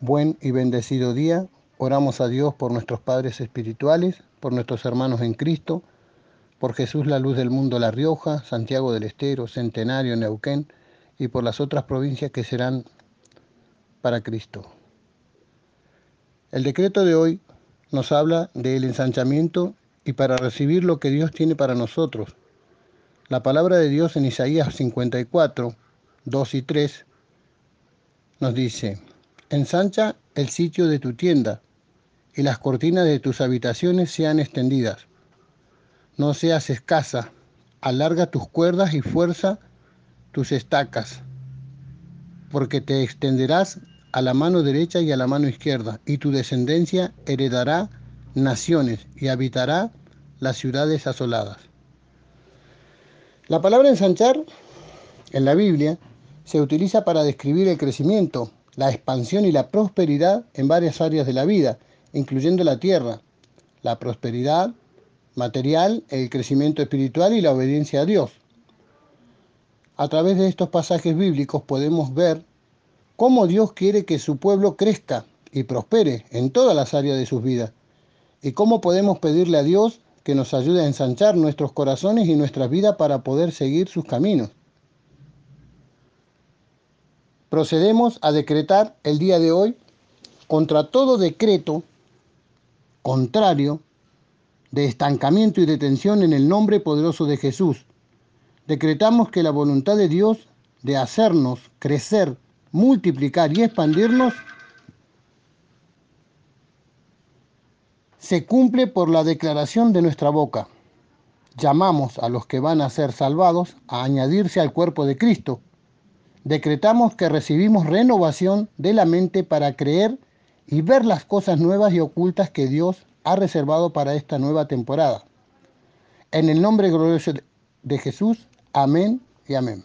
Buen y bendecido día. Oramos a Dios por nuestros padres espirituales, por nuestros hermanos en Cristo, por Jesús la luz del mundo La Rioja, Santiago del Estero, Centenario, Neuquén y por las otras provincias que serán para Cristo. El decreto de hoy nos habla del ensanchamiento y para recibir lo que Dios tiene para nosotros. La palabra de Dios en Isaías 54, 2 y 3 nos dice, ensancha el sitio de tu tienda y las cortinas de tus habitaciones sean extendidas. No seas escasa, alarga tus cuerdas y fuerza tus estacas, porque te extenderás a la mano derecha y a la mano izquierda, y tu descendencia heredará naciones y habitará las ciudades asoladas. La palabra ensanchar en la Biblia se utiliza para describir el crecimiento, la expansión y la prosperidad en varias áreas de la vida, incluyendo la tierra, la prosperidad material, el crecimiento espiritual y la obediencia a Dios. A través de estos pasajes bíblicos podemos ver cómo Dios quiere que su pueblo crezca y prospere en todas las áreas de sus vidas y cómo podemos pedirle a Dios que nos ayude a ensanchar nuestros corazones y nuestras vidas para poder seguir sus caminos. Procedemos a decretar el día de hoy contra todo decreto contrario de estancamiento y detención en el nombre poderoso de Jesús. Decretamos que la voluntad de Dios de hacernos crecer, multiplicar y expandirnos se cumple por la declaración de nuestra boca. Llamamos a los que van a ser salvados a añadirse al cuerpo de Cristo. Decretamos que recibimos renovación de la mente para creer y ver las cosas nuevas y ocultas que Dios ha reservado para esta nueva temporada. En el nombre glorioso de Jesús, amén y amén.